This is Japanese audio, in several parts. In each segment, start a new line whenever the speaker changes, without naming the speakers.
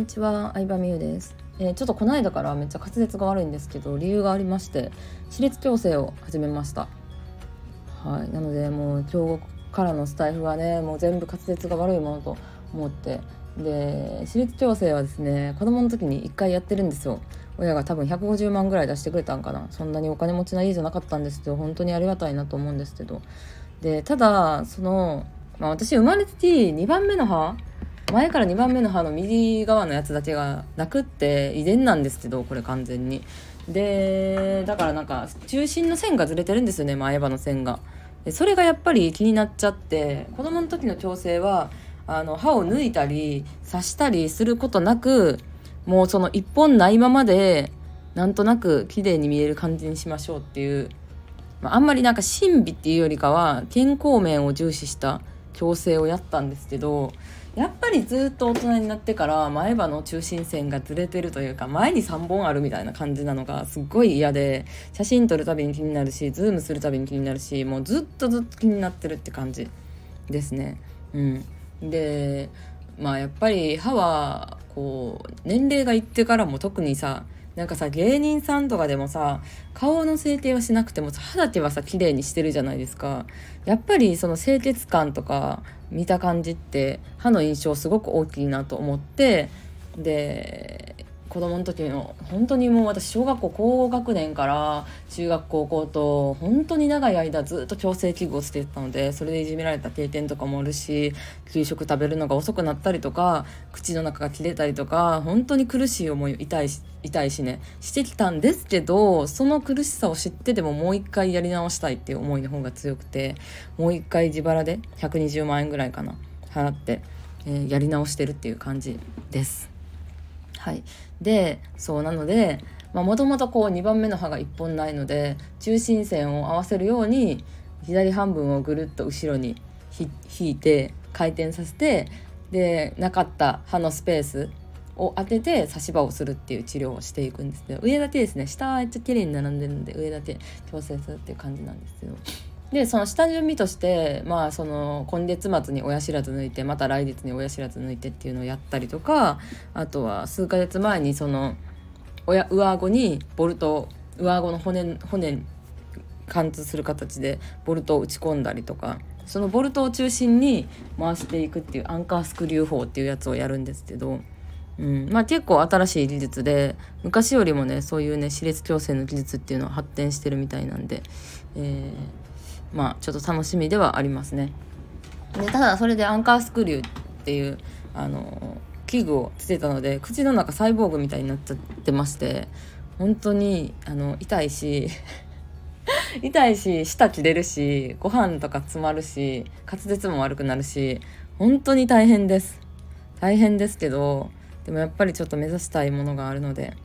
にちは、相葉美優です、えー、ちょっとこの間からめっちゃ滑舌が悪いんですけど理由がありまして歯列矯正を始めました。はいなのでもう今日からのスタイフはねもう全部滑舌が悪いものと思って。で歯列矯正はですね子供の時に1回やってるんですよ。親が多分150万ぐらい出してくれたんかな。そんなにお金持ちな家じゃなかったんですけど本当にありがたいなと思うんですけど。でただその、まあ、私生まれて2番目の歯前から2番目の歯の右側のやつだけがなくって遺伝なんですけどこれ完全に。でだからなんか中心の線がずれてるんですよね前歯の線が。でそれがやっぱり気になっちゃって子供の時の矯正はあの歯を抜いたり刺したりすることなくもうその1本ないままでなんとなく綺麗に見える感じにしましょうっていう、まあ、あんまりなんか神秘っていうよりかは健康面を重視した矯正をやったんですけどやっぱりずっと大人になってから前歯の中心線がずれてるというか前に3本あるみたいな感じなのがすっごい嫌で写真撮るたびに気になるしズームするたびに気になるしもうずっとずっと気になってるって感じですね。うん、でまあやっぱり歯はこう年齢がいってからも特にさなんかさ芸人さんとかでもさ顔の整形はしなくても歯だけはさ綺麗にしてるじゃないですか。やっぱりその清潔感とか見た感じって歯の印象すごく大きいなと思ってで子供の時の本当にもう私小学校高学年から中学高校と本当に長い間ずっと矯正器具をしてたのでそれでいじめられた経験とかもあるし給食食べるのが遅くなったりとか口の中が切れたりとか本当に苦しい思い痛いし痛いしねしてきたんですけどその苦しさを知っててももう一回やり直したいっていう思いの方が強くてもう一回自腹で120万円ぐらいかな払って、えー、やり直してるっていう感じです。はい、でそうなのでもともとこう2番目の歯が1本ないので中心線を合わせるように左半分をぐるっと後ろに引いて回転させてでなかった歯のスペースを当てて差し歯をするっていう治療をしていくんですけど上だけですね下はめっちゃ綺麗に並んでるんで上だけ調整するっていう感じなんですけど。でその下準備としてまあその今月末に親知らず抜いてまた来月に親知らず抜いてっていうのをやったりとかあとは数ヶ月前にその親上顎にボルト上顎の骨骨貫通する形でボルトを打ち込んだりとかそのボルトを中心に回していくっていうアンカースクリュー法っていうやつをやるんですけど、うんまあ、結構新しい技術で昔よりもねそういうね歯列矯正の技術っていうのは発展してるみたいなんで、えーまあちょっと楽しみではありますね。でただそれでアンカースクリューっていうあの器具をつけたので口の中サイボーグみたいになっちゃってまして本当にあの痛いし 痛いし舌切れるしご飯とか詰まるし滑舌も悪くなるし本当に大変です。大変ですけどでもやっぱりちょっと目指したいものがあるので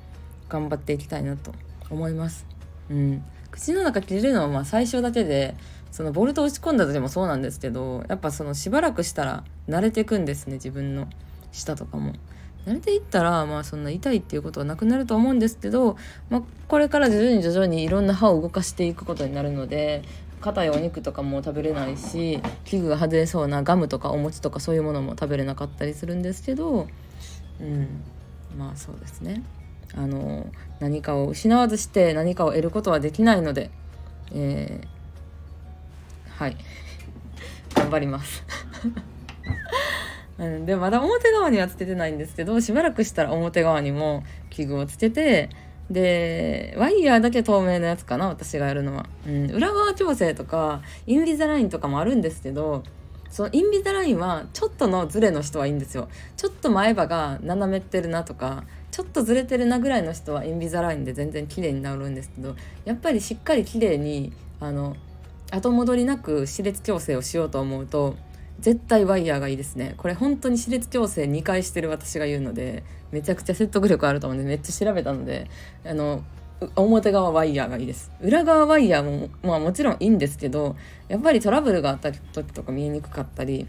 頑張っていきたいなと思います。うん。口の中切れるのはまあ最初だけでそのボルト打ち込んだ時もそうなんですけどやっぱそのしばらくしたら慣れていくんですね自分の舌とかも。慣れていったらまあそんな痛いっていうことはなくなると思うんですけど、まあ、これから徐々に徐々にいろんな歯を動かしていくことになるので硬いお肉とかも食べれないし器具が外れそうなガムとかお餅とかそういうものも食べれなかったりするんですけどうんまあそうですねあの何かを失わずして何かを得ることはできないので、えーはい。頑張ります。うん、でまだ表側にはつけてないんですけどしばらくしたら表側にも器具をつけてでワイヤーだけ透明のやつかな私がやるのは、うん、裏側調整とかインビザラインとかもあるんですけどそのインビザラインはちょっとのズレの人はいいんですよ。ちょっと前歯が斜めってるなとかちょっとずれてるなぐらいの人はインビザラインで全然綺麗になるんですけどやっぱりしっかり綺麗にあの後戻りなく歯列矯正をしようと思うと絶対ワイヤーがいいですね。これ本当に歯列矯正2回してる私が言うのでめちゃくちゃ説得力あると思うんでめっちゃ調べたのであの表側ワイヤーがいいです。裏側ワイヤーもまあもちろんいいんですけどやっぱりトラブルがあった時とか見えにくかったり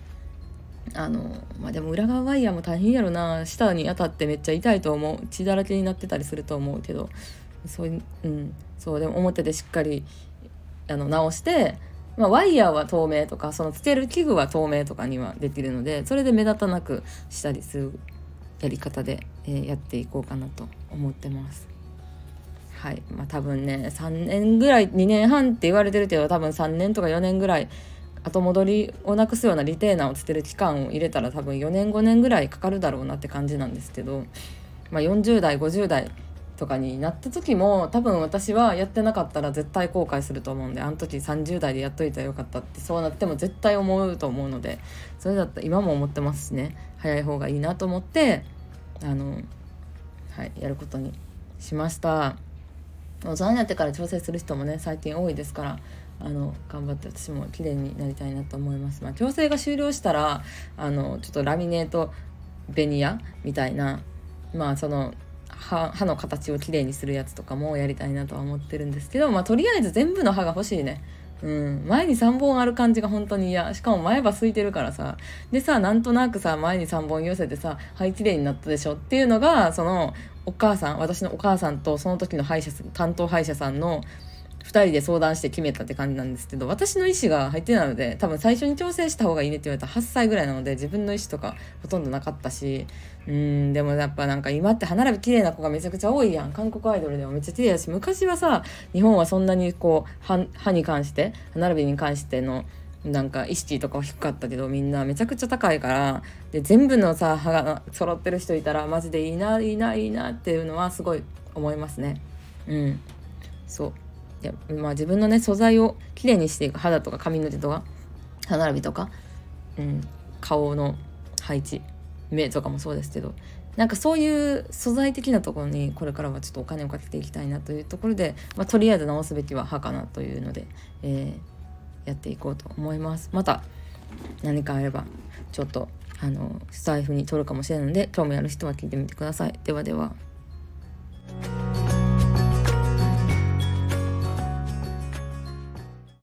あのまあでも裏側ワイヤーも大変やろな。舌に当たってめっちゃ痛いと思う。血だらけになってたりすると思うけどそういううん。そうでも表でしっかりあの直して、まあ、ワイヤーは透明とかそのつける器具は透明とかにはできるのでそれで目立たなくしたりするやり方でえー、やっていこうかなと思ってます。はい。まあ多分ね3年ぐらい2年半って言われてるけど多分3年とか4年ぐらい後戻りをなくすようなリテーナーをつける期間を入れたら多分4年5年ぐらいかかるだろうなって感じなんですけど、まあ、40代50代とかになった時も多分私はやってなかったら絶対後悔すると思うんであの時30代でやっといたらよかったってそうなっても絶対思うと思うのでそれだったら今も思ってますしね。早い方がいいなと思ってあのはいやることにしました。大人になってから調整する人もね最近多いですからあの頑張って私も綺麗になりたいなと思います。まあ、矯正が終了したらあのちょっとラミネートベニヤみたいなまあその歯歯の形をきれいにするやつとかもやりたいなとは思ってるんですけど、まあ、とりあえず全部の歯が欲しいね。うん、前に3本ある感じが本当に嫌しかも前歯空いてるからさでさなんとなくさ前に3本寄せてさ歯きれいになったでしょっていうのがそのお母さん私のお母さんとその時の歯医者担当歯医者さんの2人で相談して決めたって感じなんですけど私の意思が入ってないので多分最初に調整した方がいいねって言われたら8歳ぐらいなので自分の意思とかほとんどなかったしうんでもやっぱなんか今って歯並び綺麗な子がめちゃくちゃ多いやん。韓国アイドルでもめっちゃ綺麗だし昔はさ日本はそんなにこう歯に関して歯並びに関してのなんか意識とかは低かったけどみんなめちゃくちゃ高いからで全部のさ歯が揃ってる人いたらマジでいいないいないいなっていうのはすごい思いますね。うん。そう。でまあ自分のね素材をきれいにしていく肌とか髪の毛とか歯並びとか、うん、顔の配置目とかもそうですけどなんかそういう素材的なところにこれからはちょっとお金をかけていきたいなというところで、まあ、とりあえず直すべきは歯かなというので、えー、やっていこうと思います。また何かあればちょっとあのスタイフに取るかもしれないので興味ある人は聞いてみてください。ではでは。